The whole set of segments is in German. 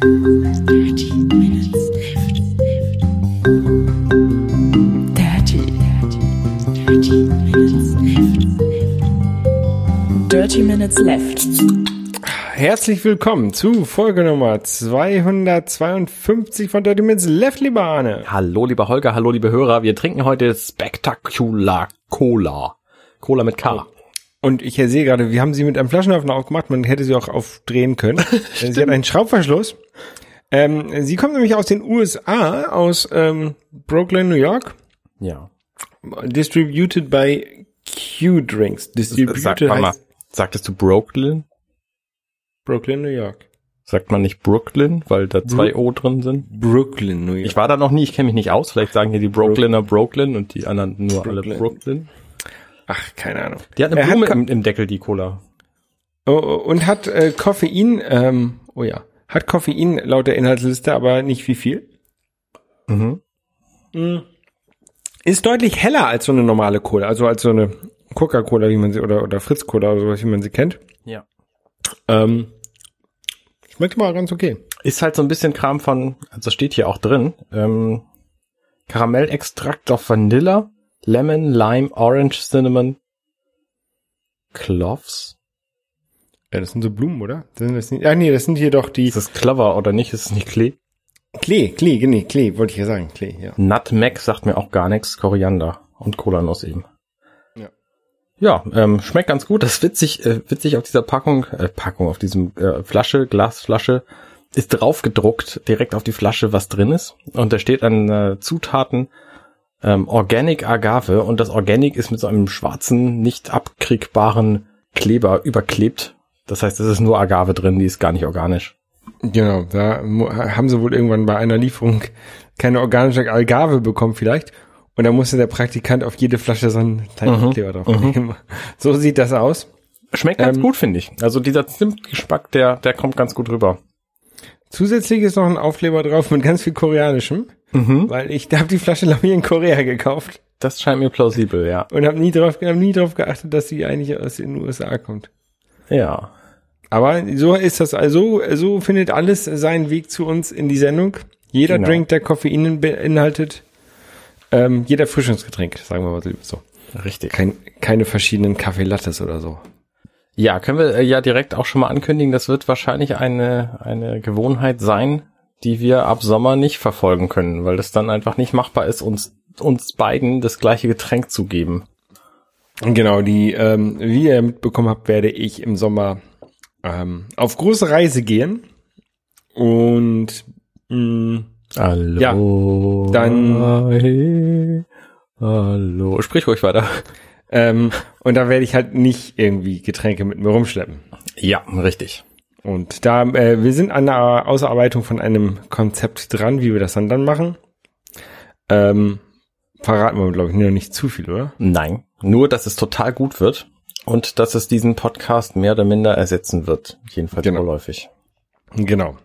Dirty Minutes Left. Dirty, dirty, dirty Minutes Left. Dirty Minutes Left. Herzlich willkommen zu Folge Nummer 252 von Dirty Minutes Left, lieber Arne. Hallo, lieber Holger, hallo, liebe Hörer. Wir trinken heute Spectacular Cola. Cola mit K. Und ich sehe gerade, wir haben sie mit einem Flaschenöffner aufgemacht, man hätte sie auch aufdrehen können. sie hat einen Schraubverschluss. Ähm, sie kommt nämlich aus den USA, aus ähm, Brooklyn, New York. Ja. Distributed by Q Drinks. Distributed Sag mal, heißt sagtest du Brooklyn? Brooklyn, New York. Sagt man nicht Brooklyn, weil da zwei O drin sind? Brooklyn, New York. Ich war da noch nie, ich kenne mich nicht aus. Vielleicht sagen hier die Brooklyner Brooklyn und die anderen nur alle Brooklyn. Brooklyn. Ach, keine Ahnung. Die hat eine Er hat Blume Ka- im, im Deckel, die Cola. Oh, oh, und hat äh, Koffein, ähm, oh ja, hat Koffein laut der Inhaltsliste, aber nicht wie viel. Mhm. Ist deutlich heller als so eine normale Cola, also als so eine Coca-Cola, wie man sie, oder, oder Fritz-Cola oder sowas, wie man sie kennt. Ja. Ähm, schmeckt mal ganz okay. Ist halt so ein bisschen Kram von, also steht hier auch drin, ähm, Karamellextrakt auf Vanilla, Lemon, Lime, Orange, Cinnamon, Cloves. Ja, das sind so Blumen, oder? Sind das nicht, ah, nee, das sind hier doch die Ist das Clover oder nicht? Ist es nicht Klee? Klee, Klee, nee, Klee, wollte ich ja sagen, Klee, ja. Nutmeg sagt mir auch gar nichts, Koriander und Kolanuss eben. Ja. Ja, ähm, schmeckt ganz gut. Das ist witzig, äh, witzig auf dieser Packung, äh, Packung, auf diesem äh, Flasche, Glasflasche, ist drauf gedruckt, direkt auf die Flasche, was drin ist. Und da steht an äh, Zutaten ähm, Organic Agave und das Organic ist mit so einem schwarzen, nicht abkriegbaren Kleber überklebt. Das heißt, es ist nur Agave drin, die ist gar nicht organisch. Genau, da haben sie wohl irgendwann bei einer Lieferung keine organische Algarve bekommen vielleicht. Und da musste der Praktikant auf jede Flasche so einen kleinen Mhm, Kleber drauf nehmen. So sieht das aus. Schmeckt ganz Ähm, gut, finde ich. Also dieser Zimtgeschmack, der, der kommt ganz gut rüber. Zusätzlich ist noch ein Aufkleber drauf mit ganz viel Koreanischem, Mhm. weil ich habe die Flasche ich in Korea gekauft Das scheint mir plausibel, ja. und habe nie drauf hab nie drauf geachtet, dass sie eigentlich aus den USA kommt. Ja. Aber so ist das also so findet alles seinen Weg zu uns in die Sendung. Jeder Genau. Drink, der Koffein beinhaltet, ähm, jeder Frischungsgetränk, sagen wir mal so- so. Richtig. Kein, keine verschiedenen Kaffee Lattes oder so. Ja, können wir äh, ja direkt auch schon mal ankündigen, das wird wahrscheinlich eine, eine Gewohnheit sein, die wir ab Sommer nicht verfolgen können, weil es dann einfach nicht machbar ist, uns, uns beiden das gleiche Getränk zu geben. Genau, die, ähm, wie ihr mitbekommen habt, werde ich im Sommer ähm, auf große Reise gehen. Und mh, Hallo. dann- Hallo. Sprich ruhig weiter. ähm, und da werde ich halt nicht irgendwie Getränke mit mir rumschleppen. Ja, richtig. Und da, äh, wir sind an der Ausarbeitung von einem Konzept dran, wie wir das dann dann machen. Ähm, verraten wir, glaube ich, noch nicht zu viel, oder? Nein. Nur, dass es total gut wird und dass es diesen Podcast mehr oder minder ersetzen wird. Jedenfalls Genau. vorläufig. Genau.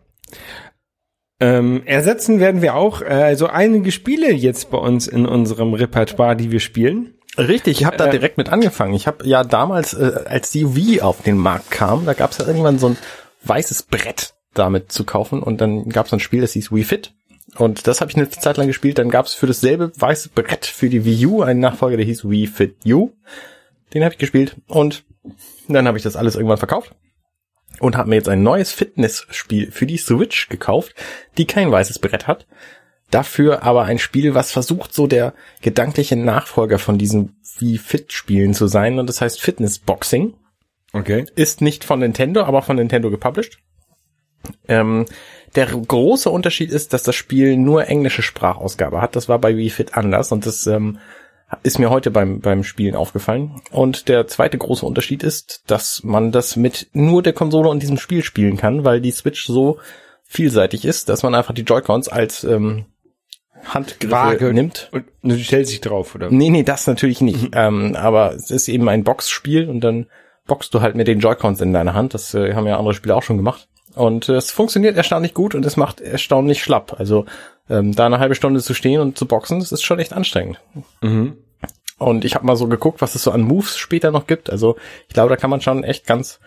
Ähm, ersetzen werden wir auch äh, also einige Spiele jetzt bei uns in unserem Repertoire, die wir spielen. Richtig, ich habe da Äh, direkt mit angefangen. Ich habe ja damals, äh, als die Wii auf den Markt kam, da gab es ja irgendwann so ein weißes Brett damit zu kaufen und dann gab es ein Spiel, das hieß Wii Fit. Und das habe ich eine Zeit lang gespielt. Dann gab es für dasselbe weiße Brett für die Wii U einen Nachfolger, der hieß Wii Fit U. Den habe ich gespielt und dann habe ich das alles irgendwann verkauft und habe mir jetzt ein neues Fitnessspiel für die Switch gekauft, die kein weißes Brett hat. Dafür aber ein Spiel, was versucht, so der gedankliche Nachfolger von diesen wie Fit-Spielen zu sein. Und das heißt Fitness Boxing. Okay. Ist nicht von Nintendo, aber von Nintendo gepublished. Ähm, der große Unterschied ist, dass das Spiel nur englische Sprachausgabe hat. Das war bei Wii Fit anders und das ähm, ist mir heute beim, beim Spielen aufgefallen. Und der zweite große Unterschied ist, dass man das mit nur der Konsole und diesem Spiel spielen kann, weil die Switch so vielseitig ist, dass man einfach die Joy-Cons als ähm, Handgriffe Waage. nimmt. Und du stellst dich drauf, oder? Nee, nee, das natürlich Mhm. nicht. Ähm, aber es ist eben ein Boxspiel und dann boxst du halt mit den Joy-Cons in deiner Hand. Das äh, haben ja andere Spiele auch schon gemacht. Und äh, es funktioniert erstaunlich gut und es macht erstaunlich schlapp. Also ähm, da eine halbe Stunde zu stehen und zu boxen, das ist schon echt anstrengend. Mhm. Und ich habe mal so geguckt, was es so an Moves später noch gibt. Also ich glaube, da kann man schon echt ganz,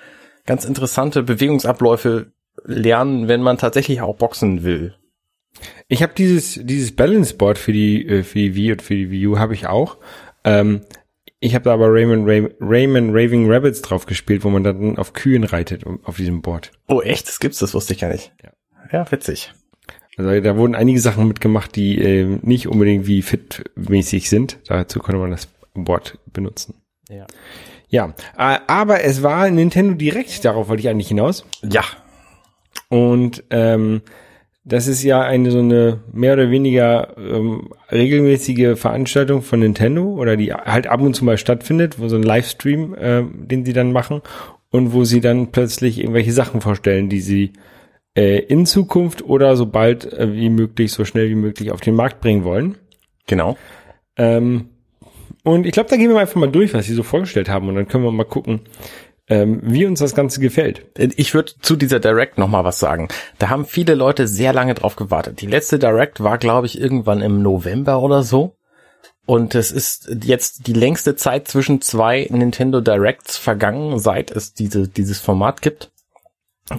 ganz interessante Bewegungsabläufe lernen, wenn man tatsächlich auch boxen will. Ich habe dieses dieses Balance Board für die äh, für die Wii und für die Wii U habe ich auch. Ähm, ich habe da aber Rayman, Ray, Rayman Raving Rabbits drauf gespielt, wo man dann auf Kühen reitet auf diesem Board. Oh, echt? Das gibt's? Das wusste ich gar nicht. Ja. Ja, witzig. Also da wurden einige Sachen mitgemacht, die äh, nicht unbedingt wie fit-mäßig sind. Dazu konnte man das Board benutzen. Ja. Ja, äh, aber es war Nintendo Direct, darauf wollte ich eigentlich hinaus. Ja. Und ähm, das ist ja eine so eine mehr oder weniger ähm, regelmäßige Veranstaltung von Nintendo oder die halt ab und zu mal stattfindet, wo so ein Livestream, äh, den sie dann machen und wo sie dann plötzlich irgendwelche Sachen vorstellen, die sie äh, in Zukunft oder so bald äh, wie möglich, so schnell wie möglich auf den Markt bringen wollen. Genau. Ähm, und ich glaube, da gehen wir einfach mal durch, was sie so vorgestellt haben und dann können wir mal gucken, ähm, wie uns das Ganze gefällt. Ich würde zu dieser Direct noch mal was sagen. Da haben viele Leute sehr lange drauf gewartet. Die letzte Direct war, glaube ich, irgendwann im November oder so. Und es ist jetzt die längste Zeit zwischen zwei Nintendo Directs vergangen, seit es diese, dieses Format gibt.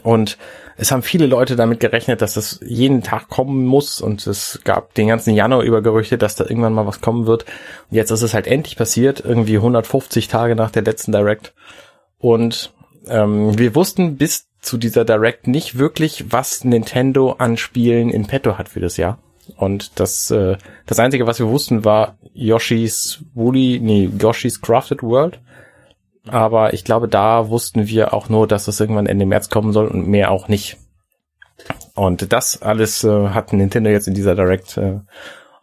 Und es haben viele Leute damit gerechnet, dass das jeden Tag kommen muss. Und es gab den ganzen Januar über Gerüchte, dass da irgendwann mal was kommen wird. Und jetzt ist es halt endlich passiert, irgendwie 150 Tage nach der letzten Direct. Und ähm, wir wussten bis zu dieser Direct nicht wirklich, was Nintendo an Spielen in petto hat für das Jahr. Und das, äh, das Einzige, was wir wussten, war Yoshi's Woolly, nee, Yoshi's Crafted World. Aber ich glaube, da wussten wir auch nur, dass es irgendwann Ende März kommen soll und mehr auch nicht. Und das alles äh, hat Nintendo jetzt in dieser Direct äh,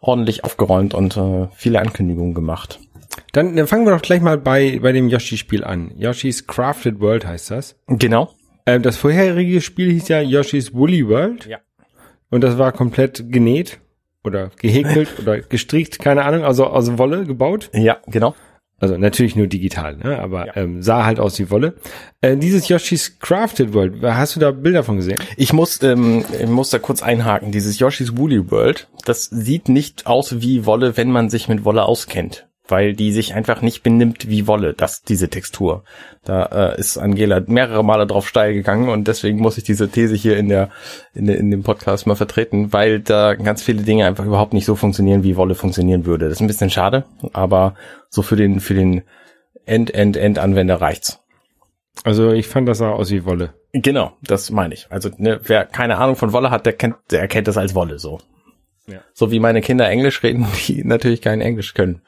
ordentlich aufgeräumt und äh, viele Ankündigungen gemacht. Dann, dann fangen wir doch gleich mal bei, bei dem Yoshi-Spiel an. Yoshi's Crafted World heißt das. Genau. Ähm, das vorherige Spiel hieß ja Yoshi's Woolly World. Ja. Und das war komplett genäht oder gehäkelt oder gestrickt, keine Ahnung, also aus Wolle gebaut. Ja, genau. Also natürlich nur digital, ne? aber Ja. ähm, sah halt aus wie Wolle. Äh, dieses Yoshi's Crafted World, hast du da Bilder von gesehen? Ich muss, ähm, ich muss da kurz einhaken. Dieses Yoshi's Woolly World, das sieht nicht aus wie Wolle, wenn man sich mit Wolle auskennt. Weil die sich einfach nicht benimmt wie Wolle, das, diese Textur. Da äh, ist Angela mehrere Male drauf steil gegangen und deswegen muss ich diese These hier in der, in, in dem Podcast mal vertreten, weil da ganz viele Dinge einfach überhaupt nicht so funktionieren, wie Wolle funktionieren würde. Das ist ein bisschen schade, aber so für den, für den End-End-End-Anwender reicht's. Also ich fand das sah aus wie Wolle. Genau, das meine ich. Also ne, wer keine Ahnung von Wolle hat, der kennt, der erkennt das als Wolle so. Ja. So wie meine Kinder Englisch reden, die natürlich kein Englisch können.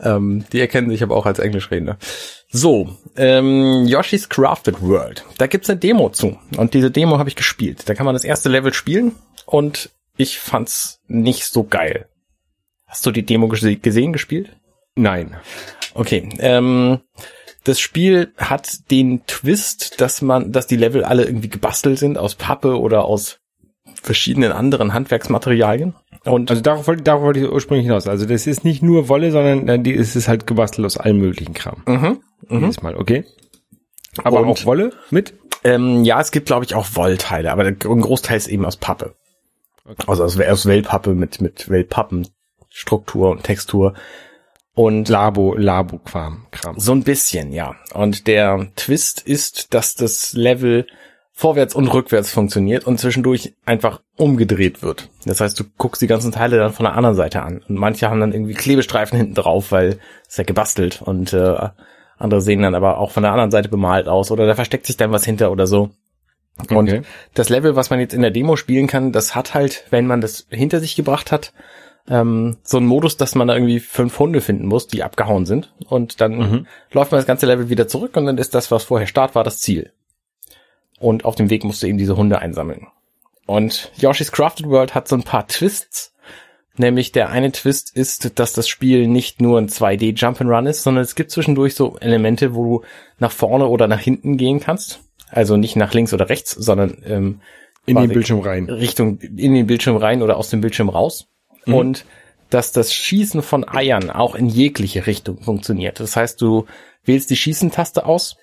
Ähm, die erkennen sich aber auch als Englischredner. So, ähm, Yoshi's Crafted World. Da gibt's eine Demo zu. Und diese Demo habe ich gespielt. Da kann man das erste Level spielen und ich fand's nicht so geil. Hast du die Demo gese gesehen, gespielt? Nein. Okay, ähm, das Spiel hat den Twist, dass man, dass die Level alle irgendwie gebastelt sind aus Pappe oder aus verschiedenen anderen Handwerksmaterialien. Und Also darauf wollte, darauf wollte ich ursprünglich hinaus. Also das ist nicht nur Wolle, sondern äh, die es ist halt gebastelt aus allem möglichen Kram. mhm, Jedes Mal, okay. Aber Und- auch Wolle mit? ähm, ja, es gibt glaube ich auch Wollteile, aber ein Großteil ist eben aus Pappe. Also aus, aus Wellpappe mit mit Wellpappenstruktur und Textur. Und Labo, Labo-Kram. Kram. So ein bisschen, ja. Und der Twist ist, dass das Level vorwärts und rückwärts funktioniert und zwischendurch einfach umgedreht wird. Das heißt, du guckst die ganzen Teile dann von der anderen Seite an. Und manche haben dann irgendwie Klebestreifen hinten drauf, weil es ja gebastelt und äh, andere sehen dann aber auch von der anderen Seite bemalt aus oder da versteckt sich dann was hinter oder so. Und Okay. das Level, was man jetzt in der Demo spielen kann, das hat halt, wenn man das hinter sich gebracht hat, ähm, so einen Modus, dass man da irgendwie fünf Hunde finden muss, die abgehauen sind. Und dann Mhm. läuft man das ganze Level wieder zurück und dann ist das, was vorher Start war, das Ziel. Und auf dem Weg musst du eben diese Hunde einsammeln. Und Yoshi's Crafted World hat so ein paar Twists. Nämlich der eine Twist ist, dass das Spiel nicht nur ein 2D Jump'n'Run ist, sondern es gibt zwischendurch so Elemente, wo du nach vorne oder nach hinten gehen kannst. Also nicht nach links oder rechts, sondern ähm, In den Bildschirm rein. Richtung in den Bildschirm rein oder aus dem Bildschirm raus. Und dass das Schießen von Eiern auch in jegliche Richtung funktioniert. Das heißt, du wählst die Schießentaste aus,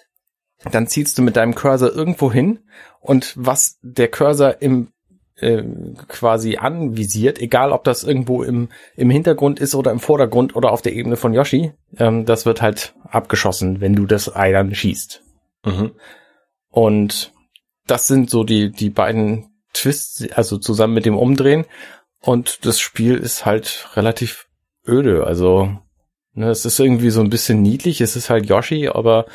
dann zielst du mit deinem Cursor irgendwo hin und was der Cursor im äh, quasi anvisiert, egal ob das irgendwo im, im Hintergrund ist oder im Vordergrund oder auf der Ebene von Yoshi, ähm, das wird halt abgeschossen, wenn du das Ei dann schießt. Mhm. Und das sind so die, die beiden Twists, also zusammen mit dem Umdrehen. Und das Spiel ist halt relativ öde. Also, ne, es ist irgendwie so ein bisschen niedlich. Es ist halt Yoshi, aber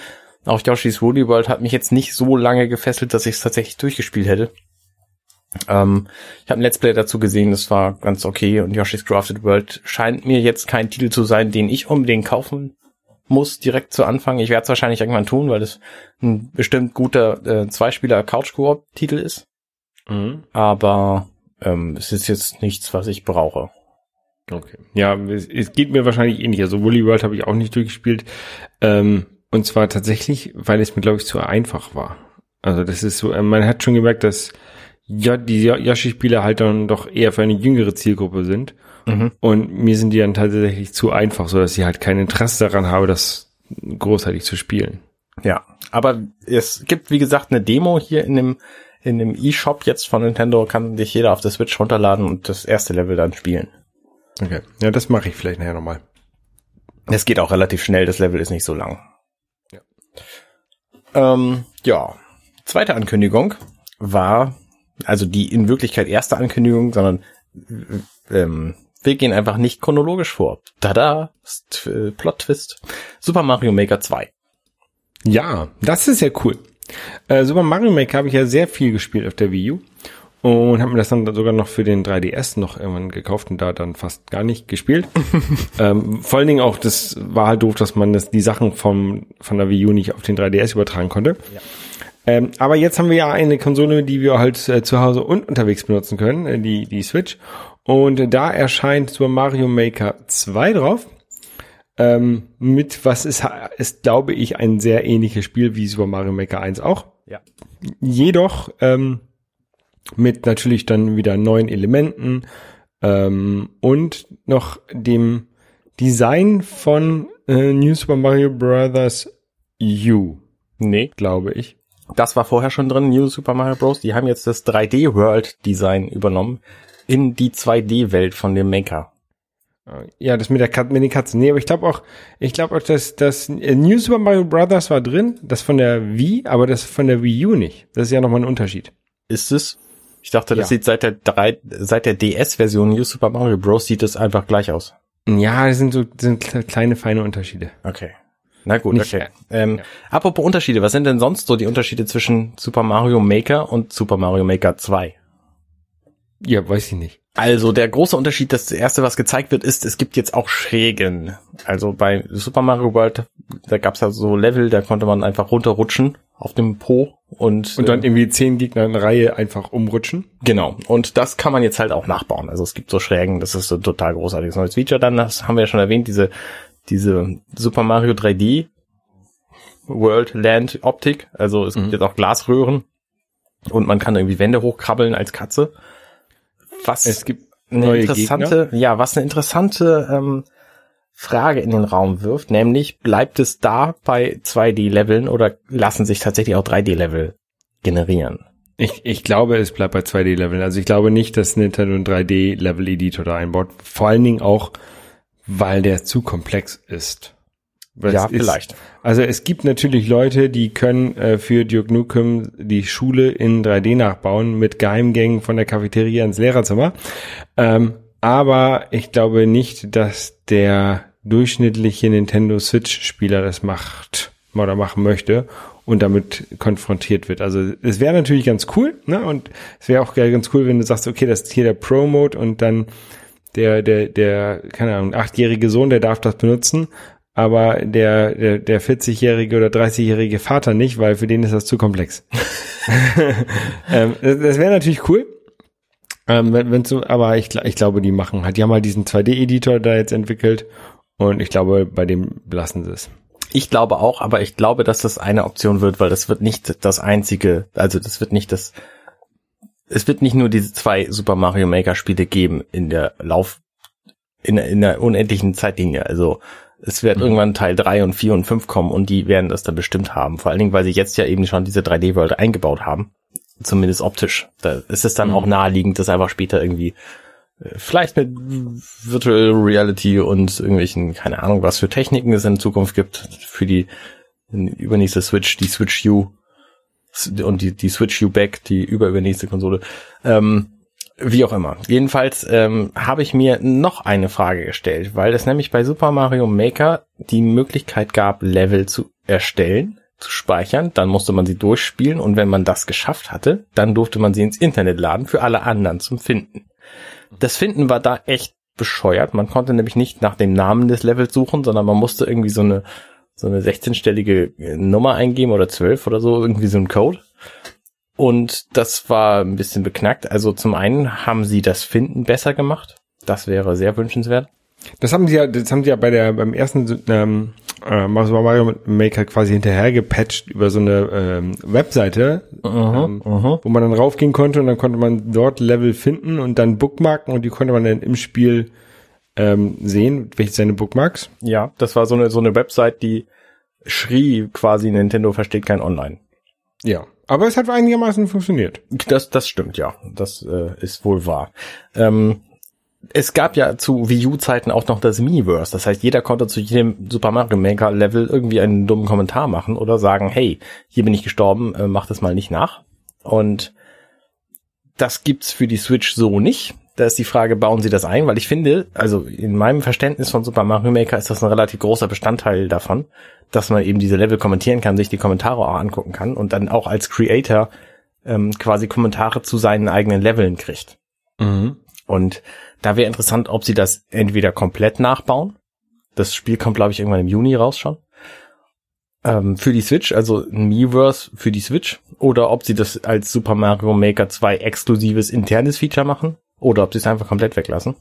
auch Yoshi's Woolly World hat mich jetzt nicht so lange gefesselt, dass ich es tatsächlich durchgespielt hätte. Ähm, ich habe ein Let's Play dazu gesehen, das war ganz okay. Und Yoshi's Crafted World scheint mir jetzt kein Titel zu sein, den ich unbedingt kaufen muss, direkt zu Anfang. Ich werde es wahrscheinlich irgendwann tun, weil es ein bestimmt guter äh, Zweispieler-Couch-Koop-Titel ist. Mhm. Aber ähm, es ist jetzt nichts, was ich brauche. Okay. Ja, es, es geht mir wahrscheinlich ähnlich. Also Woolly World habe ich auch nicht durchgespielt. Ähm, und zwar tatsächlich, weil es mir, glaube ich, zu einfach war. Also das ist so, äh, man hat schon gemerkt, dass ja, die Yoshi-Spiele halt dann doch eher für eine jüngere Zielgruppe sind. Mhm. Und mir sind die dann tatsächlich zu einfach, so dass ich halt kein Interesse daran habe, das großartig zu spielen. Ja, aber es gibt, wie gesagt, eine Demo hier in dem in dem eShop jetzt von Nintendo, kann sich jeder auf der Switch runterladen und das erste Level dann spielen. Okay. Ja, das mache ich vielleicht nachher nochmal. Es geht auch relativ schnell, das Level ist nicht so lang. Ähm, ja. Zweite Ankündigung war, also die in Wirklichkeit erste Ankündigung, sondern ähm, wir gehen einfach nicht chronologisch vor. Tada, äh, Plot Twist. Super Mario Maker 2. Ja, das ist ja cool. Äh, Super Mario Maker habe ich ja sehr viel gespielt auf der Wii U und habe mir das dann sogar noch für den 3DS noch irgendwann gekauft und da dann fast gar nicht gespielt. ähm, vor allen Dingen auch, das war halt doof, dass man das, die Sachen vom, von der Wii U nicht auf den 3DS übertragen konnte. Ja. Ähm, aber jetzt haben wir ja eine Konsole, die wir halt äh, zu Hause und unterwegs benutzen können, äh, die, die Switch. Und da erscheint Super Mario Maker 2 drauf. Ähm, mit was ist, ist, glaube ich, ein sehr ähnliches Spiel wie Super Mario Maker 1 auch. Ja. Jedoch ähm, mit natürlich dann wieder neuen Elementen ähm, und noch dem Design von äh, New Super Mario Bros. U, Nee, glaube ich. das war vorher schon drin, New Super Mario Bros. Die haben jetzt das 3D World Design übernommen in die 2D Welt von dem Maker. Ja, das mit der Kat mit den Katzen. Nee, aber ich glaube auch, ich glaube auch, dass das äh, New Super Mario Brothers war drin, das von der Wii, aber das von der Wii U nicht. Das ist ja nochmal ein Unterschied. Ist es? Ich dachte, das Ja. sieht seit der 3, seit der DS-Version New Super Mario Bros. sieht es einfach gleich aus. Ja, das sind so das sind kleine feine Unterschiede. Okay. Na gut, Nicht- okay. Ähm, Apropos Unterschiede, was sind denn sonst so die Unterschiede zwischen Super Mario Maker und Super Mario Maker 2? Ja, weiß ich nicht. Also der große Unterschied, das erste, was gezeigt wird, ist, es gibt jetzt auch Schrägen. Also bei Super Mario World, da gab's ja so Level, da konnte man einfach runterrutschen auf dem Po und, Und dann äh, irgendwie zehn Gegner in Reihe einfach umrutschen. genau. Und das kann man jetzt halt auch nachbauen. Also es gibt so Schrägen, das ist so ein total großartiges neues Feature. Dann das haben wir ja schon erwähnt, diese diese Super Mario 3D World Land Optik. Also es gibt Mhm. jetzt auch Glasröhren und man kann irgendwie Wände hochkrabbeln als Katze. Was Es gibt eine interessante, ja, was eine interessante ähm, Frage in den Raum wirft, nämlich bleibt es da bei 2D-Leveln oder lassen sich tatsächlich auch 3D-Level generieren? Ich, ich glaube, es bleibt bei 2D-Leveln. Also ich glaube nicht, dass Nintendo einen 3D-Level-Editor da einbaut. Vor allen Dingen auch, weil der zu komplex ist. Weil ja, ist, vielleicht. Also es gibt natürlich Leute, die können äh, für Duke Nukem die Schule in 3D nachbauen mit Geheimgängen von der Cafeteria ins Lehrerzimmer. Ähm, aber ich glaube nicht, dass der durchschnittliche Nintendo Switch-Spieler das macht oder machen möchte und damit konfrontiert wird. Also es wäre natürlich ganz cool, ne? Und es wäre auch ganz cool, wenn du sagst, okay, das ist hier der Pro-Mode und dann der, der, der, keine Ahnung, achtjährige Sohn, der darf das benutzen, aber der, der, der 40-jährige oder 30-jährige Vater nicht, weil für den ist das zu komplex. ähm, das das wäre natürlich cool. Ähm, wenn, wenn so, aber ich, ich glaube, die machen halt, die haben halt diesen 2D-Editor da jetzt entwickelt und ich glaube, bei dem lassen sie es. Ich glaube auch, aber ich glaube, dass das eine Option wird, weil das wird nicht das einzige, also das wird nicht das, es wird nicht nur diese zwei Super Mario Maker Spiele geben in der Lauf, in, der- in der unendlichen Zeitlinie. Also es wird irgendwann Teil 3 und 4 und 5 kommen und die werden das dann bestimmt haben. Vor allen Dingen, weil sie jetzt ja eben schon diese 3D-World eingebaut haben. Zumindest optisch. Da ist es dann auch naheliegend, das einfach später irgendwie äh, vielleicht mit Virtual Reality und irgendwelchen, keine Ahnung, was für Techniken es in Zukunft gibt für die übernächste Switch, die Switch U. und die, die Switch You Back, die überübernächste Konsole. Ähm, wie auch immer. Jedenfalls ähm, habe ich mir noch eine Frage gestellt, weil es nämlich bei Super Mario Maker die Möglichkeit gab, Level zu erstellen, zu speichern, dann musste man sie durchspielen und wenn man das geschafft hatte, dann durfte man sie ins Internet laden für alle anderen zum Finden. Das Finden war da echt bescheuert. Man konnte nämlich nicht nach dem Namen des Levels suchen, sondern man musste irgendwie so eine so eine 16-stellige Nummer eingeben oder 12 oder so, irgendwie so ein Code. Und das war ein bisschen beknackt. Also zum einen haben sie das Finden besser gemacht. Das wäre sehr wünschenswert. Das haben sie ja, das haben sie ja bei der beim ersten ähm, äh, Mario Maker quasi hinterher gepatcht über so eine ähm, Webseite, Aha, ähm, aha. wo man dann raufgehen konnte und dann konnte man dort Level finden und dann bookmarken und die konnte man dann im Spiel ähm, sehen, welche seine Bookmarks. Ja, das war so eine so eine Website, die schrie quasi Nintendo versteht kein Online. Ja. Aber es hat einigermaßen funktioniert. Das, das stimmt, ja. Das äh, ist wohl wahr. Ähm, es gab ja zu Wii U-Zeiten auch noch das Miniverse. Das heißt, jeder konnte zu jedem Super Mario Maker Level irgendwie einen dummen Kommentar machen oder sagen, hey, hier bin ich gestorben, äh, mach das mal nicht nach. Und das gibt's für die Switch so nicht. Da ist die Frage, bauen sie das ein? Weil ich finde, also in meinem Verständnis von Super Mario Maker ist das ein relativ großer Bestandteil davon, dass man eben diese Level kommentieren kann, sich die Kommentare auch angucken kann und dann auch als Creator ähm, quasi Kommentare zu seinen eigenen Leveln kriegt. Mhm. Und da wäre interessant, ob sie das entweder komplett nachbauen. Das Spiel kommt, glaube ich, irgendwann im Juni raus schon. Ähm, für die Switch, also ein Miiverse für die Switch. Oder ob sie das als Super Mario Maker 2 exklusives internes Feature machen. Oder ob sie es einfach komplett weglassen.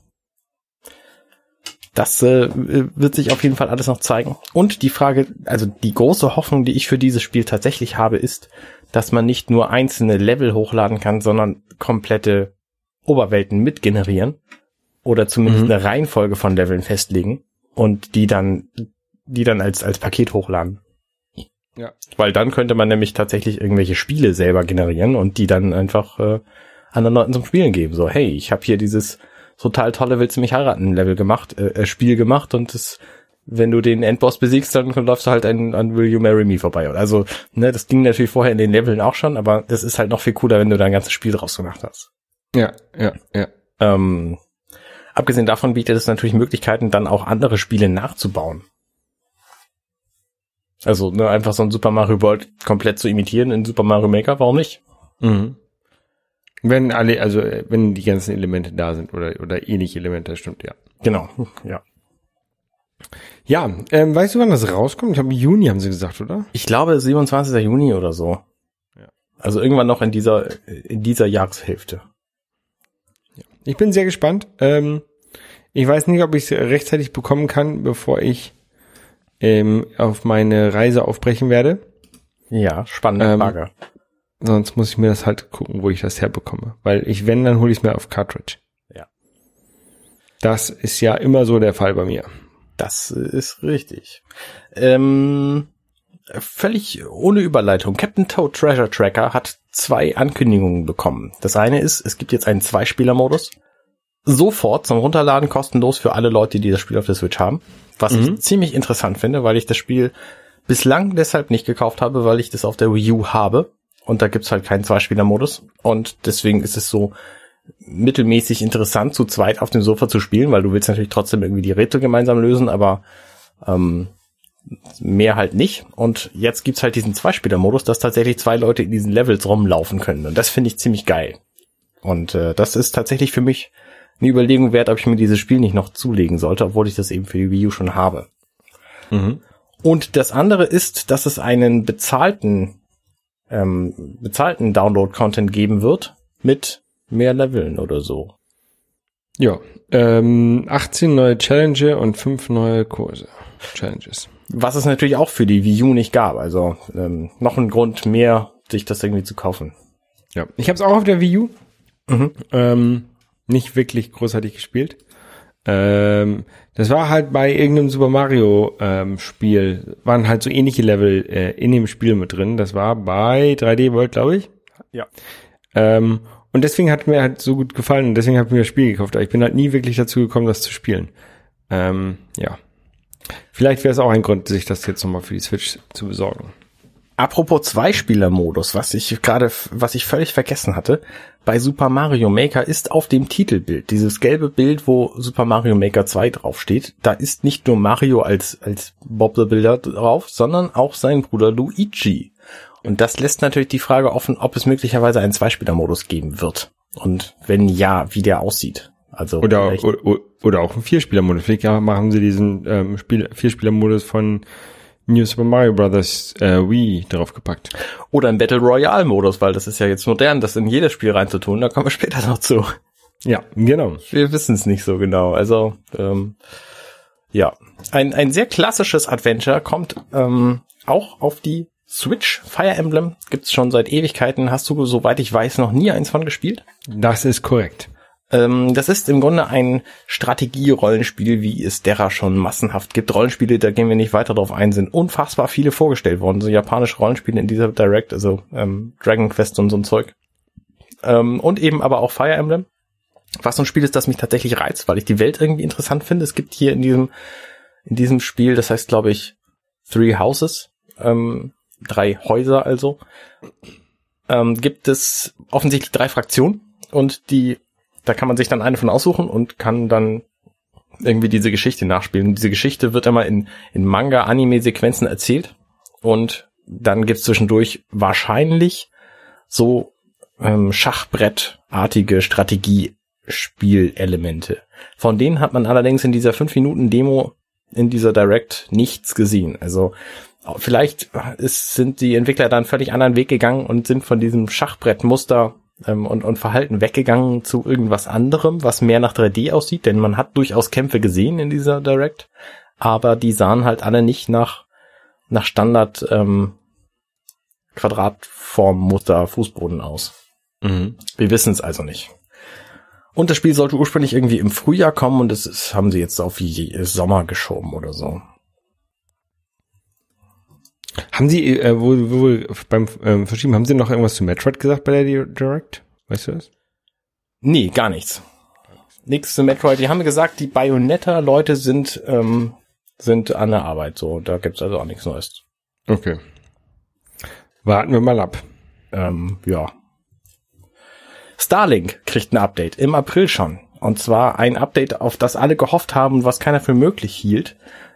Das äh, wird sich auf jeden Fall alles noch zeigen. Und die Frage, also die große Hoffnung, die ich für dieses Spiel tatsächlich habe, ist, dass man nicht nur einzelne Level hochladen kann, sondern komplette Oberwelten mitgenerieren oder zumindest Mhm. eine Reihenfolge von Leveln festlegen und die dann, die dann als, als Paket hochladen. Ja. Weil dann könnte man nämlich tatsächlich irgendwelche Spiele selber generieren und die dann einfach äh, anderen Leuten zum Spielen geben. So, hey, ich habe hier dieses total tolle Willst du mich heiraten Level gemacht, äh, äh, Spiel gemacht und das, wenn du den Endboss besiegst, dann läufst du halt an, an Will You Marry Me vorbei. Also, ne, das ging natürlich vorher in den Leveln auch schon, aber das ist halt noch viel cooler, wenn du da ein ganzes Spiel draus gemacht hast. Ja, ja, ja. Ähm, abgesehen davon bietet es natürlich Möglichkeiten, dann auch andere Spiele nachzubauen. Also ne, einfach so ein Super Mario World komplett zu imitieren in Super Mario Maker, warum nicht? Mhm. Wenn alle, also äh, wenn die ganzen Elemente da sind oder, oder ähnliche Elemente, das stimmt, ja. Genau, ja. Ja, ähm, weißt du, wann das rauskommt? Ich habe Juni, haben sie gesagt, oder? Ich glaube 27. Juni oder so. Ja. Also irgendwann noch in dieser in dieser Jahreshälfte. Ich bin sehr gespannt. Ähm, ich weiß nicht, ob ich es rechtzeitig bekommen kann, bevor ich ähm, auf meine Reise aufbrechen werde. Ja, spannende Ähm, Frage. Sonst muss ich mir das halt gucken, wo ich das herbekomme. Weil ich, wenn, dann hole ich es mir auf Cartridge. Ja. Das ist ja immer so der Fall bei mir. Das ist richtig. Ähm, völlig ohne Überleitung. Captain Toad Treasure Tracker hat zwei Ankündigungen bekommen. Das eine ist, es gibt jetzt einen Zweispieler-Modus. Sofort zum Runterladen kostenlos für alle Leute, die das Spiel auf der Switch haben. Was ich ziemlich interessant finde, weil ich das Spiel bislang deshalb nicht gekauft habe, weil ich das auf der Wii U habe. Und da gibt's halt keinen Zweispieler-Modus. Und deswegen ist es so mittelmäßig interessant, zu zweit auf dem Sofa zu spielen, weil du willst natürlich trotzdem irgendwie die Rätsel gemeinsam lösen, aber ähm, mehr halt nicht. Und jetzt gibt's halt diesen Zweispieler-Modus, dass tatsächlich zwei Leute in diesen Levels rumlaufen können. Und das finde ich ziemlich geil. Und äh, das ist tatsächlich für mich eine Überlegung wert, ob ich mir dieses Spiel nicht noch zulegen sollte, obwohl ich das eben für die Wii U schon habe. Und das andere ist, dass es einen bezahlten, ähm, bezahlten Download-Content geben wird mit mehr Leveln oder so. Ja, ähm, 18 neue Challenge und 5 neue Kurse. Challenges. Was es natürlich auch für die Wii U nicht gab. Also ähm, noch ein Grund mehr, sich das irgendwie zu kaufen. Ja, ich habe es auch auf der Wii U. Mhm. Ähm, nicht wirklich großartig gespielt. Ähm, das war halt bei irgendeinem Super Mario ähm, Spiel, waren halt so ähnliche Level äh, in dem Spiel mit drin. Das war bei 3D World, glaube ich. Ja. Ähm, und deswegen hat mir halt so gut gefallen und deswegen habe ich mir das Spiel gekauft. Aber ich bin halt nie wirklich dazu gekommen, das zu spielen. Ähm, ja. Vielleicht wäre es auch ein Grund, sich das jetzt nochmal für die Switch zu besorgen. Apropos Zweispieler-Modus, was ich gerade, was ich völlig vergessen hatte, bei Super Mario Maker ist auf dem Titelbild, dieses gelbe Bild, wo Super Mario Maker 2 draufsteht, da ist nicht nur Mario als, als Bob the Builder drauf, sondern auch sein Bruder Luigi. Und das lässt natürlich die Frage offen, ob es möglicherweise einen Zweispieler-Modus geben wird. Und wenn ja, wie der aussieht. Also Oder, oder, oder auch ein Vierspieler-Modus. Vielleicht machen sie diesen ähm, Spiel, Vierspieler-Modus von New Super Mario Bros. Äh, Wii draufgepackt. Oder im Battle Royale Modus, weil das ist ja jetzt modern, das in jedes Spiel reinzutun. Da kommen wir später noch zu. Ja, genau. Wir wissen es nicht so genau. Also ähm, ja, ein ein sehr klassisches Adventure kommt ähm, auch auf die Switch. Fire Emblem gibt's schon seit Ewigkeiten. Hast du, soweit ich weiß, noch nie eins von gespielt? Das ist korrekt. Ähm, das ist im Grunde ein Strategie-Rollenspiel, wie es derer schon massenhaft gibt. Rollenspiele, da gehen wir nicht weiter drauf ein, sind unfassbar viele vorgestellt worden. So japanische Rollenspiele in dieser Direct, also ähm, Dragon Quest und so ein Zeug. Ähm, und eben aber auch Fire Emblem. Was so ein Spiel ist, das mich tatsächlich reizt, weil ich die Welt irgendwie interessant finde. Es gibt hier in diesem, in diesem Spiel, das heißt, glaube ich, Three Houses, ähm, drei Häuser also, ähm, gibt es offensichtlich drei Fraktionen und die da kann man sich dann eine von aussuchen und kann dann irgendwie diese Geschichte nachspielen. Diese Geschichte wird immer in, in Manga, Anime-Sequenzen erzählt. Und dann gibt's zwischendurch wahrscheinlich so ähm, Schachbrettartige Strategiespielelemente. Von denen hat man allerdings in dieser 5-Minuten-Demo in dieser Direct nichts gesehen. Also vielleicht ist, sind die Entwickler da einen völlig anderen Weg gegangen und sind von diesem Schachbrettmuster ähm, und, und Verhalten weggegangen zu irgendwas anderem, was mehr nach 3D aussieht, denn man hat durchaus Kämpfe gesehen in dieser Direct, aber die sahen halt alle nicht nach, nach Standard ähm, Quadratformmuster Fußboden aus. Mhm. Wir wissen es also nicht. Und das Spiel sollte ursprünglich irgendwie im Frühjahr kommen und das ist, haben sie jetzt auf Sommer geschoben oder so. Haben Sie, äh, wo, wo beim ähm, Verschieben, haben Sie noch irgendwas zu Metroid gesagt bei der Direct? Weißt du das? Nee, gar nichts. Nichts zu Metroid. Die haben gesagt, die Bayonetta-Leute sind, ähm, sind an der Arbeit. So, da gibt's also auch nichts Neues. Okay. Warten wir mal ab. Ähm, ja. Starlink kriegt ein Update im April schon. Und zwar ein Update, auf das alle gehofft haben, was keiner für möglich hielt.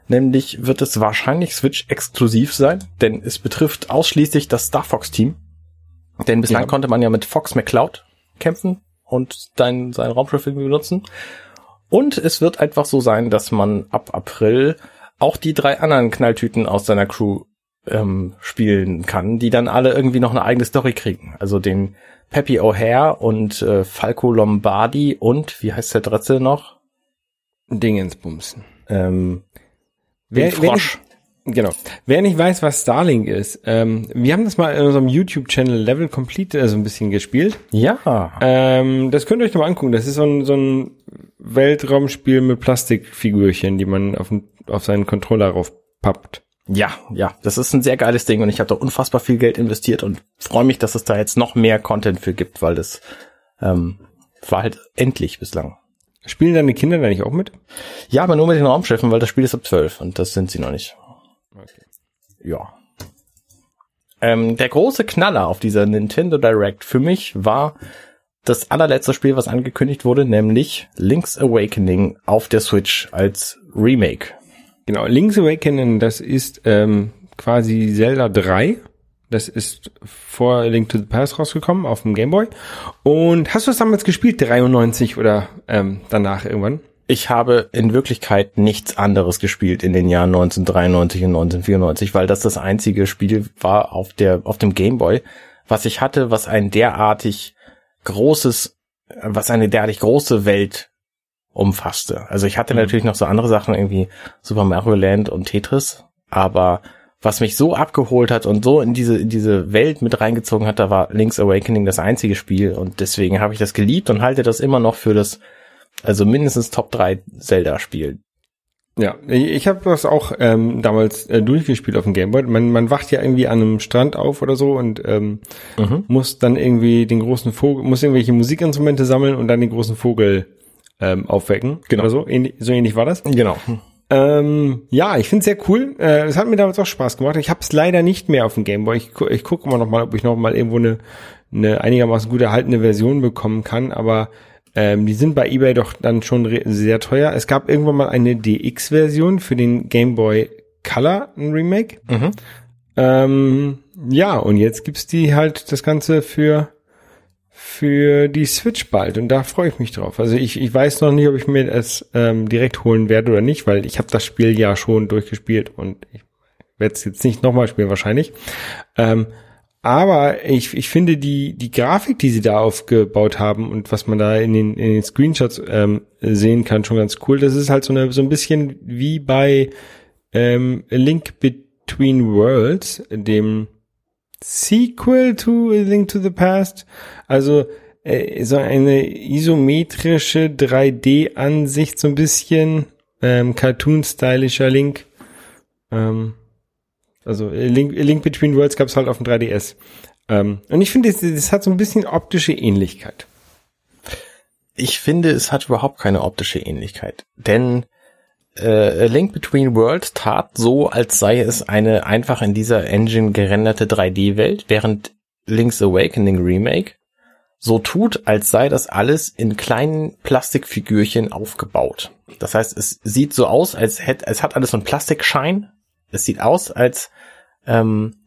Nämlich wird es wahrscheinlich Switch exklusiv sein, denn es betrifft ausschließlich das Star Fox Team. Denn bislang Ja. konnte man ja mit Fox McCloud kämpfen und dein, sein Raumschiff irgendwie benutzen. Und es wird einfach so sein, dass man ab April auch die drei anderen Knalltüten aus seiner Crew ähm, spielen kann, die dann alle irgendwie noch eine eigene Story kriegen. Also den Peppy O'Hare und äh, Falco Lombardi und, wie heißt der dritte noch? Dingensbumsen. Ähm, Wer, den wer Frosch. nicht, genau. Wer nicht weiß, was Starlink ist, ähm, wir haben das mal in unserem YouTube-Channel Level Complete äh, so ein bisschen gespielt. Ja, Ähm, das könnt ihr euch noch mal angucken. Das ist so ein, so ein Weltraumspiel mit Plastikfigürchen, die man auf, den- auf seinen Controller raufpappt. ja, ja. Das ist ein sehr geiles Ding und ich habe da unfassbar viel Geld investiert und freue mich, dass es da jetzt noch mehr Content für gibt, weil das ähm, war halt endlich bislang. Spielen deine Kinder da nicht auch mit? Ja, aber nur mit den Raumschiffen, weil das Spiel ist ab 12 und das sind sie noch nicht. Ja. Ähm, der große Knaller auf dieser Nintendo Direct für mich war das allerletzte Spiel, was angekündigt wurde, nämlich Link's Awakening auf der Switch als Remake. Genau, Link's Awakening, das ist ähm, quasi Zelda 3. Das ist vor Link to the Past rausgekommen auf dem Game Boy. Und hast du es damals gespielt, 93 oder ähm, danach irgendwann? Ich habe in Wirklichkeit nichts anderes gespielt in den Jahren 1993 und 1994, weil das das einzige Spiel war auf der auf dem Game Boy, was ich hatte, was ein derartig großes, was eine derartig große Welt umfasste. Also ich hatte natürlich noch so andere Sachen irgendwie Super Mario Land und Tetris, aber was mich so abgeholt hat und so in diese in diese Welt mit reingezogen hat, da war Link's Awakening das einzige Spiel und deswegen habe ich das geliebt und halte das immer noch für das also mindestens Top 3 Zelda-Spiel. Ja, ich, habe das auch ähm, damals äh, durchgespielt auf dem Game Boy. Man, man wacht ja irgendwie an einem Strand auf oder so und ähm, Mhm. muss dann irgendwie den großen Vogel, muss irgendwelche Musikinstrumente sammeln und dann den großen Vogel ähm, aufwecken. Genau. Oder so, ähnlich, so ähnlich war das. Genau. Ähm, ja, ich finde es sehr cool. Äh, es hat mir damals auch Spaß gemacht. Ich habe es leider nicht mehr auf dem Gameboy. Ich, gu ich gucke noch mal, ob ich noch mal irgendwo eine, eine einigermaßen gut erhaltene Version bekommen kann. Aber ähm, die sind bei eBay doch dann schon sehr teuer. Es gab irgendwann mal eine DX-Version für den Gameboy Color, ein Remake. Mhm. Ähm, ja, und jetzt gibt's die halt das Ganze für für die Switch bald und da freue ich mich drauf. Also ich, ich weiß noch nicht, ob ich mir das ähm, direkt holen werde oder nicht, weil ich habe das Spiel ja schon durchgespielt und ich werde es jetzt nicht nochmal spielen wahrscheinlich. Ähm, aber ich, ich finde die, die Grafik, die sie da aufgebaut haben und was man da in den, in den Screenshots ähm, sehen kann, schon ganz cool. Das ist halt so, eine, so ein bisschen wie bei ähm, Link Between Worlds, dem Sequel to A Link to the Past. Also äh, so eine isometrische 3D-Ansicht, so ein bisschen ähm, cartoon-stylischer Link. Ähm, also Link, Link Between Worlds gab es halt auf dem 3DS. Ähm, und ich finde, das hat so ein bisschen optische Ähnlichkeit. Ich finde, es hat überhaupt keine optische Ähnlichkeit. Denn äh, Link Between Worlds tat so, als sei es eine einfach in dieser Engine gerenderte 3D-Welt, während Link's Awakening Remake so tut, als sei das alles in kleinen Plastikfigürchen aufgebaut. Das heißt, es sieht so aus, als hätte, es hat alles so einen Plastikschein. Es sieht aus, als, ähm,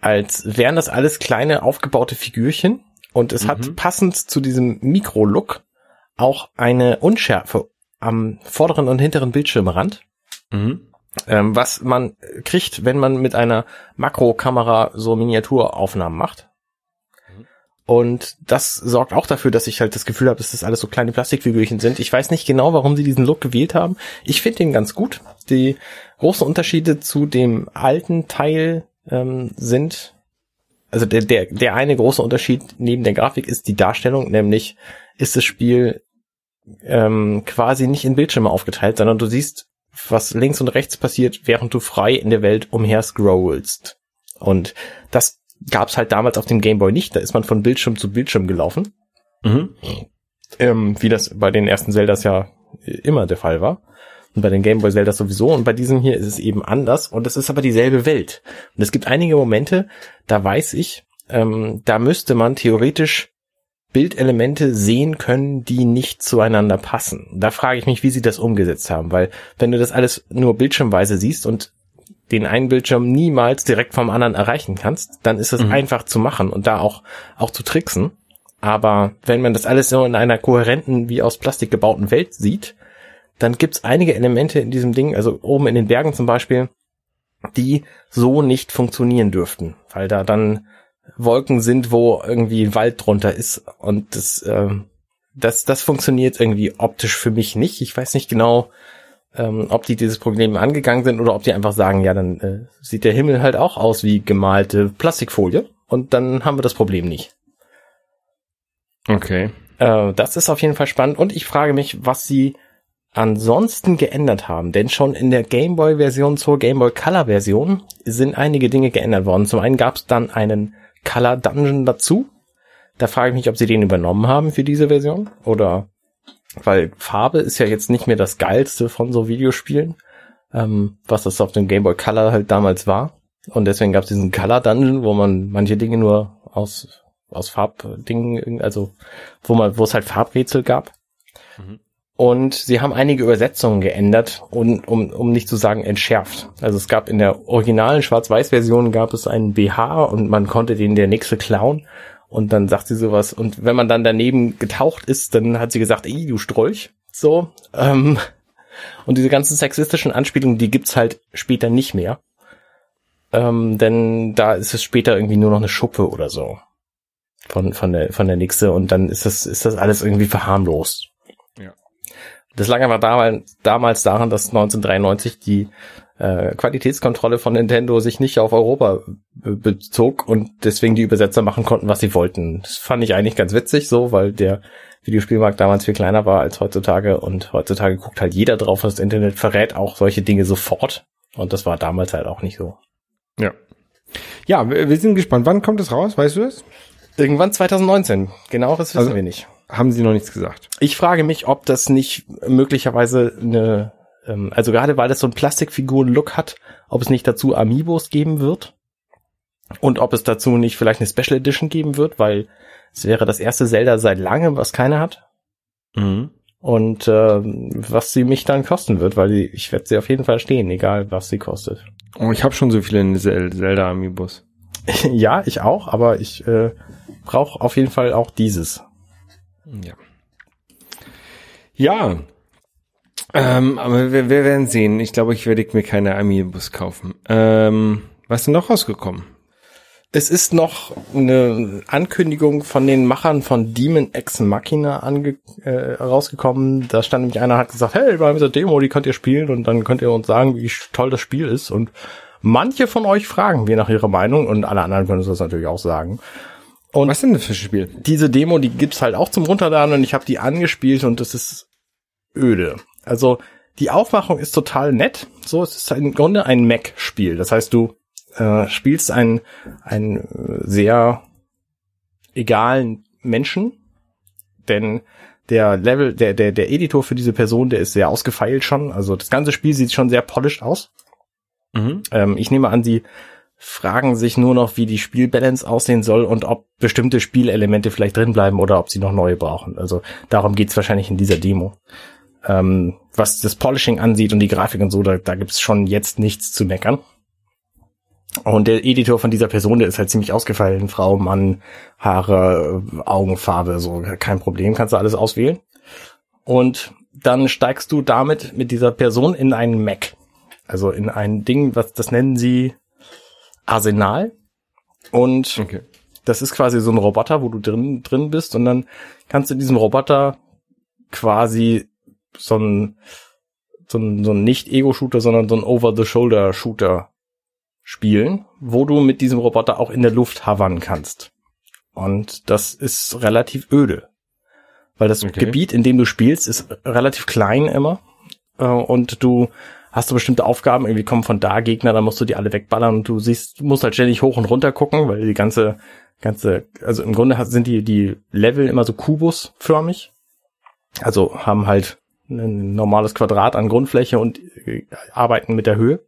als wären das alles kleine aufgebaute Figürchen. Und es mhm. hat passend zu diesem Mikro-Look auch eine Unschärfe am vorderen und hinteren Bildschirmrand. Mhm. Ähm, was man kriegt, wenn man mit einer Makrokamera so Miniaturaufnahmen macht. Und das sorgt auch dafür, dass ich halt das Gefühl habe, dass das alles so kleine Plastikfigürchen sind. Ich weiß nicht genau, warum sie diesen Look gewählt haben. Ich finde den ganz gut. Die großen Unterschiede zu dem alten Teil ähm, sind, also der, der, der eine große Unterschied neben der Grafik ist die Darstellung, nämlich ist das Spiel ähm, quasi nicht in Bildschirme aufgeteilt, sondern du siehst, was links und rechts passiert, während du frei in der Welt umher scrollst. Und das gab's halt damals auf dem Gameboy nicht. Da ist man von Bildschirm zu Bildschirm gelaufen. Mhm. Ähm, wie das bei den ersten Zeldas ja immer der Fall war. Und bei den Gameboy Zeldas sowieso. Und bei diesem hier ist es eben anders. Und es ist aber dieselbe Welt. Und es gibt einige Momente, da weiß ich, ähm, da müsste man theoretisch Bildelemente sehen können, die nicht zueinander passen. Da frage ich mich, wie sie das umgesetzt haben, weil wenn du das alles nur bildschirmweise siehst und den einen Bildschirm niemals direkt vom anderen erreichen kannst, dann ist es mhm. einfach zu machen und da auch, auch zu tricksen. Aber wenn man das alles so in einer kohärenten, wie aus Plastik gebauten Welt sieht, dann gibt's einige Elemente in diesem Ding, also oben in den Bergen zum Beispiel, die so nicht funktionieren dürften, weil da dann Wolken sind, wo irgendwie Wald drunter ist und das, äh, das, das funktioniert irgendwie optisch für mich nicht. Ich weiß nicht genau, ähm, ob die dieses Problem angegangen sind oder ob die einfach sagen, ja, dann äh, sieht der Himmel halt auch aus wie gemalte Plastikfolie und dann haben wir das Problem nicht. Okay. Äh, das ist auf jeden Fall spannend und ich frage mich, was sie ansonsten geändert haben, denn schon in der Gameboy-Version zur Gameboy Color-Version sind einige Dinge geändert worden. Zum einen gab es dann einen Color Dungeon dazu. Da frage ich mich, ob sie den übernommen haben für diese Version oder weil Farbe ist ja jetzt nicht mehr das geilste von so Videospielen, ähm, was das auf dem Game Boy Color halt damals war. Und deswegen gab es diesen Color Dungeon, wo man manche Dinge nur aus aus Farbdingen, also wo man, wo es halt Farbrätsel gab. Mhm. Und sie haben einige Übersetzungen geändert und um, um nicht zu sagen entschärft. Also es gab in der originalen Schwarz-Weiß-Version gab es einen BH und man konnte den der nächste klauen. Und dann sagt sie sowas. Und wenn man dann daneben getaucht ist, dann hat sie gesagt, ey, du Strolch. So. Ähm, und diese ganzen sexistischen Anspielungen, die gibt's halt später nicht mehr. Ähm, denn da ist es später irgendwie nur noch eine Schuppe oder so. Von, von der, von der Nixe. Und dann ist das, ist das alles irgendwie verharmlost. Das lag aber damals, damals daran, dass 1993 die äh, Qualitätskontrolle von Nintendo sich nicht auf Europa bezog und deswegen die Übersetzer machen konnten, was sie wollten. Das fand ich eigentlich ganz witzig so, weil der Videospielmarkt damals viel kleiner war als heutzutage und heutzutage guckt halt jeder drauf, das Internet verrät auch solche Dinge sofort und das war damals halt auch nicht so. Ja. Ja, wir sind gespannt. Wann kommt es raus? Weißt du das? Irgendwann 2019. Genaueres wissen also, wir nicht. Haben sie noch nichts gesagt? Ich frage mich, ob das nicht möglicherweise eine ähm, also gerade weil das so einen Plastikfiguren-Look hat, ob es nicht dazu Amiibos geben wird und ob es dazu nicht vielleicht eine Special Edition geben wird, weil es wäre das erste Zelda seit langem, was keiner hat. Mhm. Und äh, was sie mich dann kosten wird, weil ich werde sie auf jeden Fall stehen, egal was sie kostet. Oh, ich habe schon so viele Zel- Zelda Amiibos. ja, ich auch, aber ich äh, brauche auf jeden Fall auch dieses. Ja. Ja. Ähm, aber wir, wir werden sehen. Ich glaube, ich werde mir keine Amiibos kaufen. Ähm, was ist denn noch rausgekommen? Es ist noch eine Ankündigung von den Machern von Demon X Machina ange äh, rausgekommen. Da stand nämlich einer, hat gesagt, hey, wir haben diese Demo, die könnt ihr spielen und dann könnt ihr uns sagen, wie toll das Spiel ist. Und manche von euch fragen wir nach ihrer Meinung und alle anderen können uns das natürlich auch sagen. Und Was denn das für ein Spiel? diese Demo, die gibt's halt auch zum Runterladen und ich habe die angespielt und das ist öde. Also die Aufmachung ist total nett. So, es ist im Grunde ein Mac-Spiel. Das heißt, du äh, spielst einen, einen äh, sehr egalen Menschen, denn der Level, der, der, der Editor für diese Person, der ist sehr ausgefeilt schon. Also das ganze Spiel sieht schon sehr polished aus. Mhm. Ähm, ich nehme an, sie fragen sich nur noch, wie die Spielbalance aussehen soll und ob bestimmte Spielelemente vielleicht drin bleiben oder ob sie noch neue brauchen. Also darum geht's wahrscheinlich in dieser Demo. Ähm, was das Polishing ansieht und die Grafik und so, da, da gibt's schon jetzt nichts zu meckern. Und der Editor von dieser Person, der ist halt ziemlich ausgefallen. Frau, Mann, Haare, Augenfarbe, so kein Problem, kannst du alles auswählen. Und dann steigst du damit mit dieser Person in einen Mac. Also in ein Ding, was das nennen sie Arsenal. Und Okay. das ist quasi so ein Roboter, wo du drin, drin bist und dann kannst du in diesem Roboter quasi so ein, so ein, so ein nicht Ego-Shooter, sondern so ein Over-the-Shoulder-Shooter spielen, wo du mit diesem Roboter auch in der Luft hovern kannst. Und das ist relativ öde. Weil das Okay. Gebiet, in dem du spielst, ist relativ klein immer. Äh, Und du hast du bestimmte Aufgaben, irgendwie kommen von da Gegner, dann musst du die alle wegballern und du siehst, du musst halt ständig hoch und runter gucken, weil die ganze, ganze, also im Grunde sind die, die Level immer so kubusförmig. Also haben halt ein normales Quadrat an Grundfläche und äh, arbeiten mit der Höhe.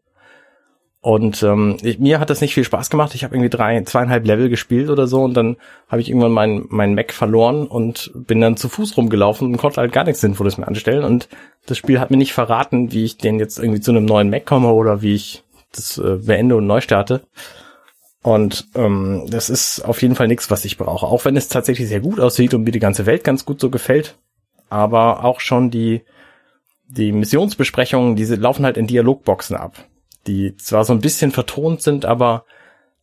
Und ähm, ich, mir hat das nicht viel Spaß gemacht. Ich habe irgendwie drei, zweieinhalb Level gespielt oder so und dann habe ich irgendwann mein, mein Mac verloren und bin dann zu Fuß rumgelaufen und konnte halt gar nichts Sinnvolles mehr anstellen. Und das Spiel hat mir nicht verraten, wie ich den jetzt irgendwie zu einem neuen Mac komme oder wie ich das äh, beende und neu starte. Und ähm, das ist auf jeden Fall nichts, was ich brauche. Auch wenn es tatsächlich sehr gut aussieht und mir die ganze Welt ganz gut so gefällt. Aber auch schon die, die Missionsbesprechungen, diese laufen halt in Dialogboxen ab. Die zwar so ein bisschen vertont sind, aber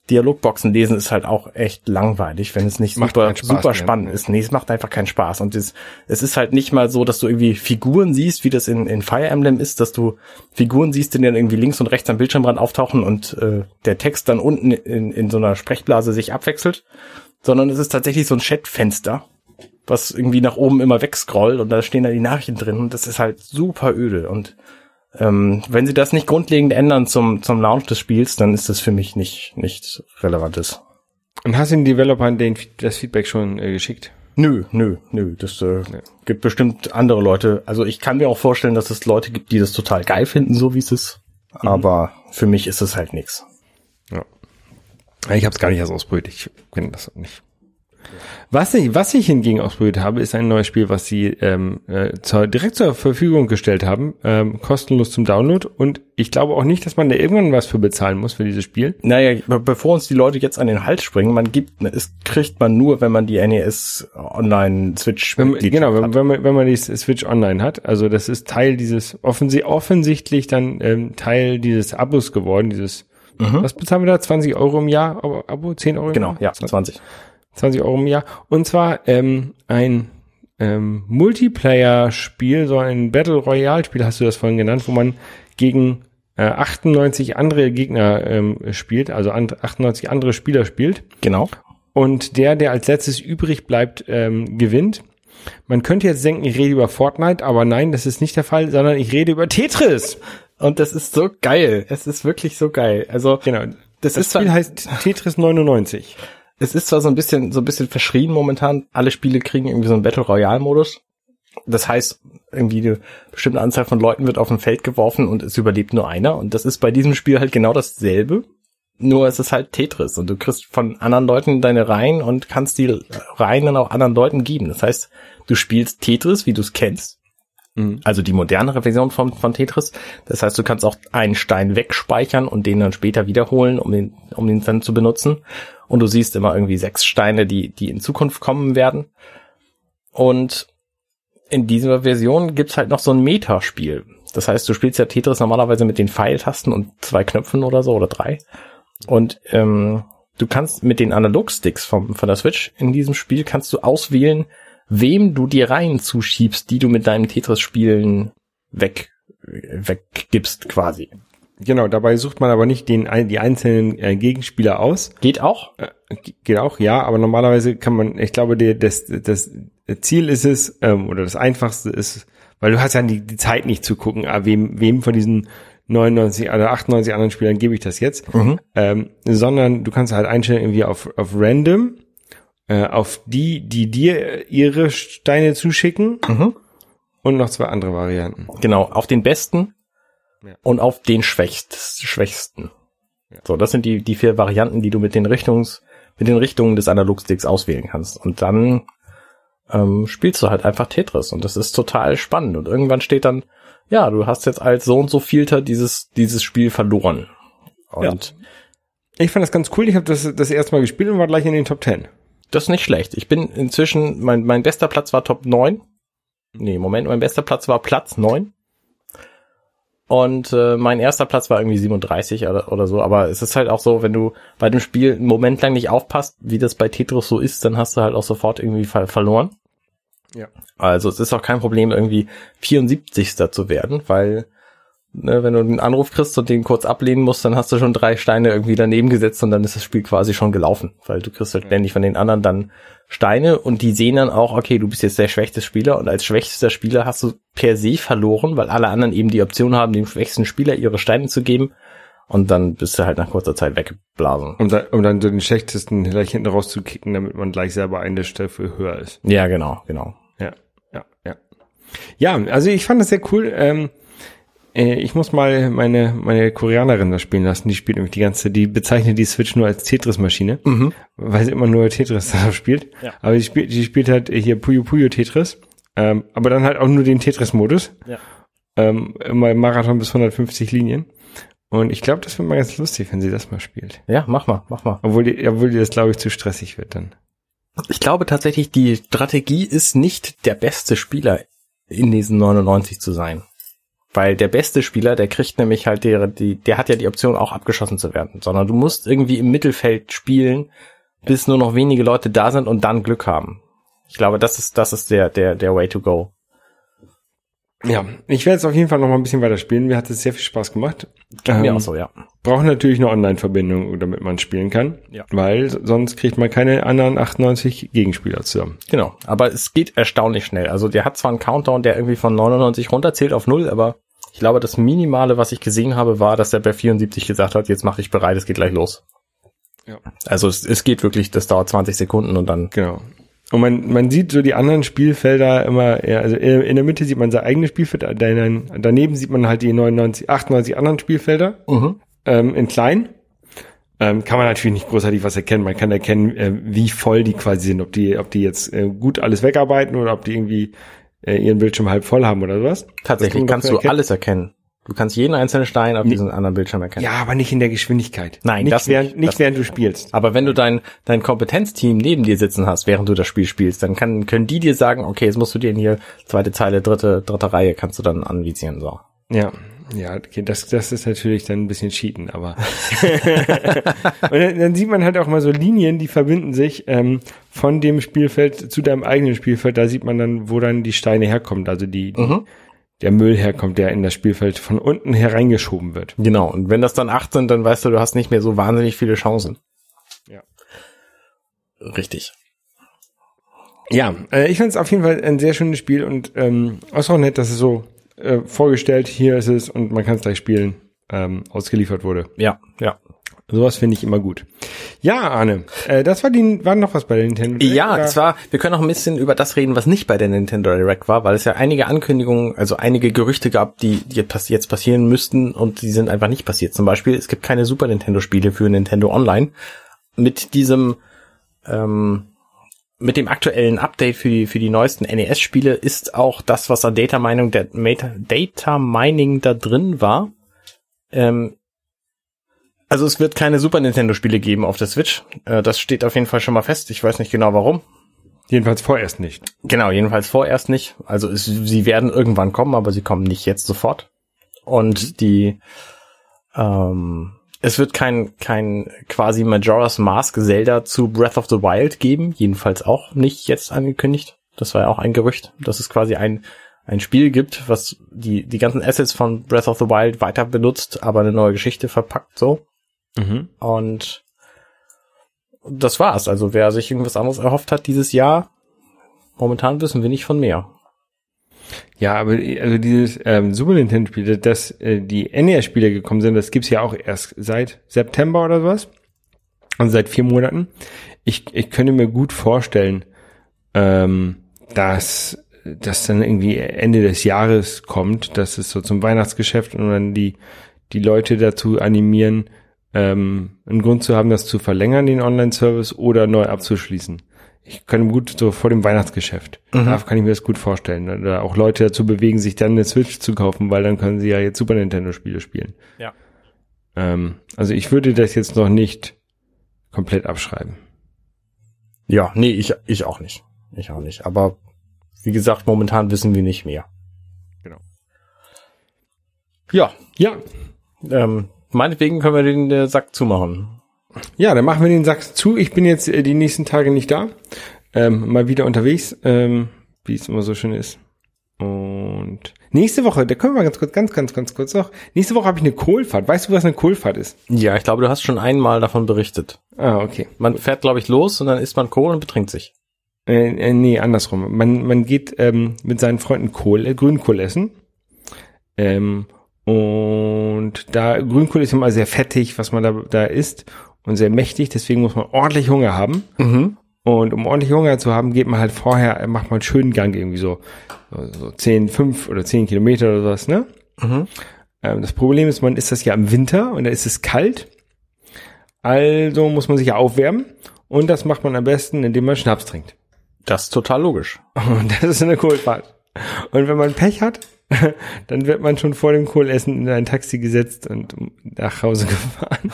Dialogboxen lesen ist halt auch echt langweilig, wenn es nicht Macht super, super mehr. spannend ist. Nee, es macht einfach keinen Spaß. Und es, es ist halt nicht mal so, dass du irgendwie Figuren siehst, wie das in, in Fire Emblem ist, dass du Figuren siehst, die dann irgendwie links und rechts am Bildschirmrand auftauchen und äh, der Text dann unten in, in so einer Sprechblase sich abwechselt, sondern es ist tatsächlich so ein Chatfenster, was irgendwie nach oben immer wegscrollt und da stehen da die Nachrichten drin und das ist halt super öde und ähm, wenn sie das nicht grundlegend ändern zum, zum Launch des Spiels, dann ist das für mich nicht, nicht relevantes. Und hast du den Developern den, das Feedback schon äh, geschickt? Nö, nö, nö. Das äh, gibt bestimmt andere Leute. Also ich kann mir auch vorstellen, dass es Leute gibt, die das total geil finden, so wie es ist. Aber für mich ist es halt nix. Ja. Ich habe es gar nicht erst ausprobiert. Ich kenne das nicht. Was ich, was ich hingegen ausprobiert habe, ist ein neues Spiel, was sie ähm, äh, zur, direkt zur Verfügung gestellt haben, ähm, kostenlos zum Download. Und ich glaube auch nicht, dass man da irgendwann was für bezahlen muss für dieses Spiel. Naja, be- bevor uns die Leute jetzt an den Hals springen, man gibt, es kriegt man nur, wenn man die NES Online Switch Wenn, genau, wenn, wenn man wenn man die Switch Online hat, also das ist Teil dieses offensi offensichtlich dann ähm, Teil dieses Abos geworden, dieses was bezahlen wir da? 20 Euro im Jahr Abo, Abo 10 Euro im Genau, Jahr? ja, 20. 20 Euro im Jahr. Und zwar ähm, ein ähm, Multiplayer-Spiel, so ein Battle Royale-Spiel, hast du das vorhin genannt, wo man gegen äh, 98 andere Gegner ähm, spielt, also and 98 andere Spieler spielt. Genau. Und der, der als letztes übrig bleibt, ähm, gewinnt. Man könnte jetzt denken, ich rede über Fortnite, aber nein, das ist nicht der Fall, sondern ich rede über Tetris. Und das ist so geil. Es ist wirklich so geil. Also, Genau. das, Das ist Spiel heißt Tetris 99. es ist zwar so ein bisschen, so ein bisschen verschrien momentan. Alle Spiele kriegen irgendwie so einen Battle Royale Modus. Das heißt, irgendwie eine bestimmte Anzahl von Leuten wird auf ein Feld geworfen und es überlebt nur einer. Und das ist bei diesem Spiel halt genau dasselbe. Nur es ist halt Tetris und du kriegst von anderen Leuten deine Reihen und kannst die Reihen dann auch anderen Leuten geben. Das heißt, du spielst Tetris, wie du es kennst. Also die modernere Version von, von Tetris. Das heißt, du kannst auch einen Stein wegspeichern und den dann später wiederholen, um den, um den dann zu benutzen. Und du siehst immer irgendwie sechs Steine, die, die in Zukunft kommen werden. Und in dieser Version gibt's halt noch so ein Metaspiel. Das heißt, du spielst ja Tetris normalerweise mit den Pfeiltasten und zwei Knöpfen oder so oder drei. Und ähm, du kannst mit den Analogsticks vom, von der Switch in diesem Spiel kannst du auswählen, wem du die Reihen zuschiebst, die du mit deinem Tetris-Spielen weg, weggibst quasi. Genau, dabei sucht man aber nicht den, die einzelnen äh, Gegenspieler aus. Geht auch? Äh, ge- geht auch, ja, aber normalerweise kann man, ich glaube, der, das, das Ziel ist es, ähm, oder das Einfachste ist, weil du hast ja die, die Zeit nicht zu gucken, ah, wem, wem von diesen 99 oder 98 anderen Spielern gebe ich das jetzt, ähm, sondern du kannst halt einstellen irgendwie auf, auf random, äh, auf die, die dir ihre Steine zuschicken und noch zwei andere Varianten. Genau, auf den besten Ja. und auf den schwächst, schwächsten. So, das sind die, die vier Varianten, die du mit den Richtungs, mit den Richtungen des Analogsticks auswählen kannst. Und dann ähm, spielst du halt einfach Tetris und das ist total spannend. Und irgendwann steht dann, ja, du hast jetzt als so und so vielter dieses, dieses Spiel verloren. Und Ich fand das ganz cool. Ich habe das das erste Mal gespielt und war gleich in den Top 10. das ist nicht schlecht. Ich bin inzwischen, mein, mein bester Platz war Top 9. Nee, Moment, mein bester Platz war Platz 9. Und äh, mein erster Platz war irgendwie 37 oder, oder so. Aber es ist halt auch so, wenn du bei dem Spiel einen Moment lang nicht aufpasst, wie das bei Tetris so ist, dann hast du halt auch sofort irgendwie ver verloren. Ja. Also es ist auch kein Problem, irgendwie 74. zu werden, weil ne, wenn du einen Anruf kriegst und den kurz ablehnen musst, dann hast du schon drei Steine irgendwie daneben gesetzt und dann ist das Spiel quasi schon gelaufen, weil du kriegst halt ständig von den anderen dann Steine und die sehen dann auch, okay, du bist jetzt der schwächste Spieler und als schwächster Spieler hast du per se verloren, weil alle anderen eben die Option haben, dem schwächsten Spieler ihre Steine zu geben und dann bist du halt nach kurzer Zeit weggeblasen. Um dann, um dann so den schlechtesten gleich hinten rauszukicken, damit man gleich selber eine Stufe höher ist. Ja, genau, genau. Ja, ja, ja. Ja, also ich fand das sehr cool. Ähm, äh, ich muss mal meine, meine Koreanerin das spielen lassen. Die spielt nämlich die ganze, die bezeichnet die Switch nur als Tetris-Maschine, weil sie immer nur Tetris darauf spielt. Ja. Aber die spielt, die spielt halt hier Puyo Puyo Tetris. Ähm, aber dann halt auch nur den Tetris-Modus. Ja. Ähm, immer im Marathon bis 150 Linien. Und ich glaube, das wird mal ganz lustig, wenn sie das mal spielt. Ja, mach mal, mach mal. Obwohl die, obwohl die das, glaube ich, zu stressig wird dann. Ich glaube tatsächlich, die Strategie ist nicht der beste Spieler in diesen 99 zu sein. Weil der beste Spieler, der kriegt nämlich halt die, die, der hat ja die Option auch abgeschossen zu werden, sondern du musst irgendwie im Mittelfeld spielen, bis nur noch wenige Leute da sind und dann Glück haben. Ich glaube, das ist, das ist der, der, der way to go. Ja, ich werde jetzt auf jeden Fall noch mal ein bisschen weiter spielen. Mir hat es sehr viel Spaß gemacht. Geht mir Ähm, auch so, ja. Braucht natürlich eine Online-Verbindung, damit man spielen kann. Ja. Weil sonst kriegt man keine anderen 98 Gegenspieler zusammen. Genau. Aber es geht erstaunlich schnell. Also der hat zwar einen Countdown, der irgendwie von 99 runterzählt auf null, aber ich glaube, das Minimale, was ich gesehen habe, war, dass er bei 74 gesagt hat, jetzt mache ich bereit, es geht gleich los. Ja. Also es, es geht wirklich, das dauert 20 Sekunden und dann. Genau. Und man, man sieht so die anderen Spielfelder immer, ja, also in, der Mitte sieht man sein eigenes Spielfeld, daneben sieht man halt die 99, 98 anderen Spielfelder ähm, in klein. Ähm, kann man natürlich nicht großartig was erkennen. Man kann erkennen, äh, wie voll die quasi sind, ob die, ob die jetzt äh, gut alles wegarbeiten oder ob die irgendwie äh, ihren Bildschirm halb voll haben oder sowas. Tatsächlich kannst du erkennen. alles erkennen. Du kannst jeden einzelnen Stein auf diesem anderen Bildschirm erkennen. Ja, aber nicht in der Geschwindigkeit. Nein, nicht das während, nicht. Das- während du spielst. Aber wenn du dein, dein Kompetenzteam neben dir sitzen hast, während du das Spiel spielst, dann kann, können die dir sagen, okay, jetzt musst du dir in hier zweite Zeile, dritte, dritte Reihe, kannst du dann anvisieren, so. Ja, ja, okay, das, das ist natürlich dann ein bisschen cheaten, aber. und dann, dann sieht man halt auch mal so Linien, die verbinden sich ähm, von dem Spielfeld zu deinem eigenen Spielfeld. Da sieht man dann, wo dann die Steine herkommen, also die, die der Müll herkommt, der in das Spielfeld von unten hereingeschoben wird. Genau. Und wenn das dann acht sind, dann weißt du, du hast nicht mehr so wahnsinnig viele Chancen. Ja. Richtig. Ja, äh, ich fand es auf jeden Fall ein sehr schönes Spiel und ähm, auch nett, dass es so äh, vorgestellt, hier ist es und man kann es gleich spielen, ähm, ausgeliefert wurde. Ja, ja. Sowas finde ich immer gut. Ja, Arne, äh, das war die, war noch was bei der Nintendo Direct, Ja, oder? war, wir können noch ein bisschen über das reden, was nicht bei der Nintendo Direct war, weil es ja einige Ankündigungen, also einige Gerüchte gab, die die jetzt pass- jetzt passieren müssten und die sind einfach nicht passiert. Zum Beispiel, es gibt keine Super Nintendo Spiele für Nintendo Online. Mit diesem, ähm, mit dem aktuellen Update für die, für die neuesten NES-Spiele ist auch das, was an Data Mining, der Data Mining da drin war, ähm, also es wird keine Super Nintendo Spiele geben auf der Switch. Äh, das steht auf jeden Fall schon mal fest. Ich weiß nicht genau warum. Jedenfalls vorerst nicht. Genau, jedenfalls vorerst nicht. Also es, sie werden irgendwann kommen, aber sie kommen nicht jetzt sofort. Und die, ähm, es wird kein, kein quasi Majora's Mask Zelda zu Breath of the Wild geben. Jedenfalls auch nicht jetzt angekündigt. Das war ja auch ein Gerücht, dass es quasi ein, ein Spiel gibt, was die, die ganzen Assets von Breath of the Wild weiter benutzt, aber eine neue Geschichte verpackt so. Mhm. Und das war's. Also wer sich irgendwas anderes erhofft hat dieses Jahr, momentan wissen wir nicht von mehr. Ja, aber also dieses ähm, Super Nintendo Spiel, dass äh, die NES-Spiele gekommen sind, das gibt's ja auch erst seit September oder sowas. Also seit vier Monaten. Ich, ich könnte mir gut vorstellen, ähm, dass das dann irgendwie Ende des Jahres kommt, dass es so zum Weihnachtsgeschäft und dann die, die Leute dazu animieren, ähm, einen Grund zu haben, das zu verlängern, den Online-Service, oder neu abzuschließen. Ich kann gut so vor dem Weihnachtsgeschäft. Da kann ich mir das gut vorstellen. Oder auch Leute dazu bewegen, sich dann eine Switch zu kaufen, weil dann können sie ja jetzt Super Nintendo Spiele spielen. Ja. Ähm, also ich würde das jetzt noch nicht komplett abschreiben. Ja, nee, ich, ich auch nicht. Ich auch nicht. Aber wie gesagt, momentan wissen wir nicht mehr. Genau. Ja, Ja, ähm, meinetwegen können wir den äh, Sack zumachen. ja, dann machen wir den Sack zu. Ich bin jetzt äh, die nächsten Tage nicht da. Ähm, mal wieder unterwegs, ähm, wie es immer so schön ist. Und nächste Woche, da können wir ganz kurz, ganz, ganz, ganz kurz noch. Nächste Woche habe ich eine Kohlfahrt. Weißt du, was eine Kohlfahrt ist? Ja, ich glaube, du hast schon einmal davon berichtet. Ah, okay. Man fährt, glaube ich, los und dann isst man Kohl und betrinkt sich. Äh, äh, nee, andersrum. Man, man geht ähm, mit seinen Freunden Kohl, äh, Grünkohl essen. Ähm, und da Grünkohl ist immer sehr fettig, was man da, da isst und sehr mächtig, deswegen muss man ordentlich Hunger haben. Mhm. Und um ordentlich Hunger zu haben, geht man halt vorher, macht man einen schönen Gang irgendwie so, so, so 10, 5 oder 10 Kilometer oder sowas, ne? Mhm. Ähm, das Problem ist, man ist das ja im Winter und da ist es kalt. Also muss man sich ja aufwärmen. Und das macht man am besten, indem man Schnaps trinkt. Das ist total logisch. Und das ist eine Kohlfahrt. Und wenn man Pech hat, dann wird man schon vor dem Kohlessen in ein Taxi gesetzt und nach Hause gefahren.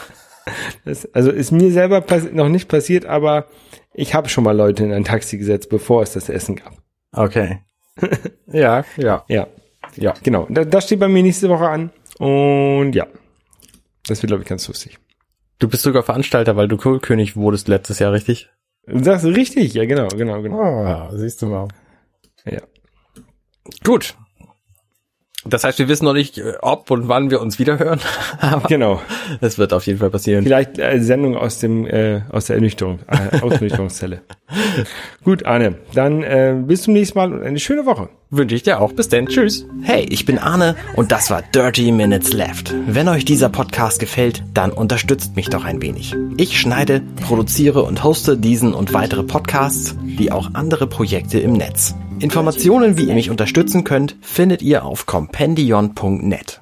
Das, also ist mir selber noch nicht passiert, aber ich habe schon mal Leute in ein Taxi gesetzt, bevor es das Essen gab. Okay. ja, ja, Ja, ja. genau. Da- Das steht bei mir nächste Woche an. Und ja, das wird, glaube ich, ganz lustig. Du bist sogar Veranstalter, weil du Kohlkönig wurdest letztes Jahr, richtig? Du sagst richtig, ja, genau, genau, genau. Ah, siehst du mal. Ja. Gut. Das heißt, wir wissen noch nicht, äh, ob und wann wir uns wiederhören, aber Genau. es wird auf jeden Fall passieren. Vielleicht äh, Sendung aus dem äh, aus der Ernüchterung, äh, Ausnüchterungszelle. Gut, Arne, dann äh, bis zum nächsten Mal und eine schöne Woche. Wünsche ich dir auch. Bis denn. Tschüss. Hey, ich bin Arne und das war Dirty Minutes Left. Wenn euch dieser Podcast gefällt, dann unterstützt mich doch ein wenig. Ich schneide, produziere und hoste diesen und weitere Podcasts, wie auch andere Projekte im Netz. Informationen, wie ihr mich unterstützen könnt, findet ihr auf compendion.net.